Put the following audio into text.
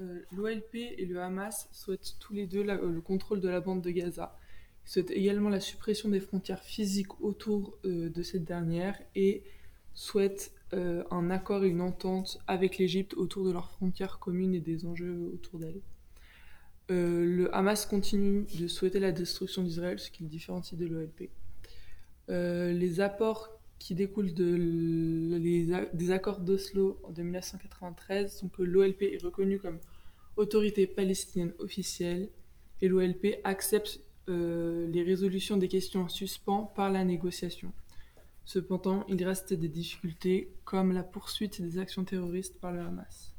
Euh, L'OLP et le Hamas souhaitent tous les deux euh, le contrôle de la bande de Gaza. Ils souhaitent également la suppression des frontières physiques autour euh, de cette dernière et souhaitent un accord et une entente avec l'Égypte autour de leurs frontières communes et des enjeux autour d'elles. Euh, le Hamas continue de souhaiter la destruction d'Israël, ce qui le différencie de l'OLP. Les apports qui a- des accords d'Oslo de 1993 sont que l'OLP est reconnue comme autorité palestinienne officielle et l'OLP accepte euh, les résolutions des questions en suspens par la négociation. Cependant, il reste des difficultés comme la poursuite des actions terroristes par le Hamas.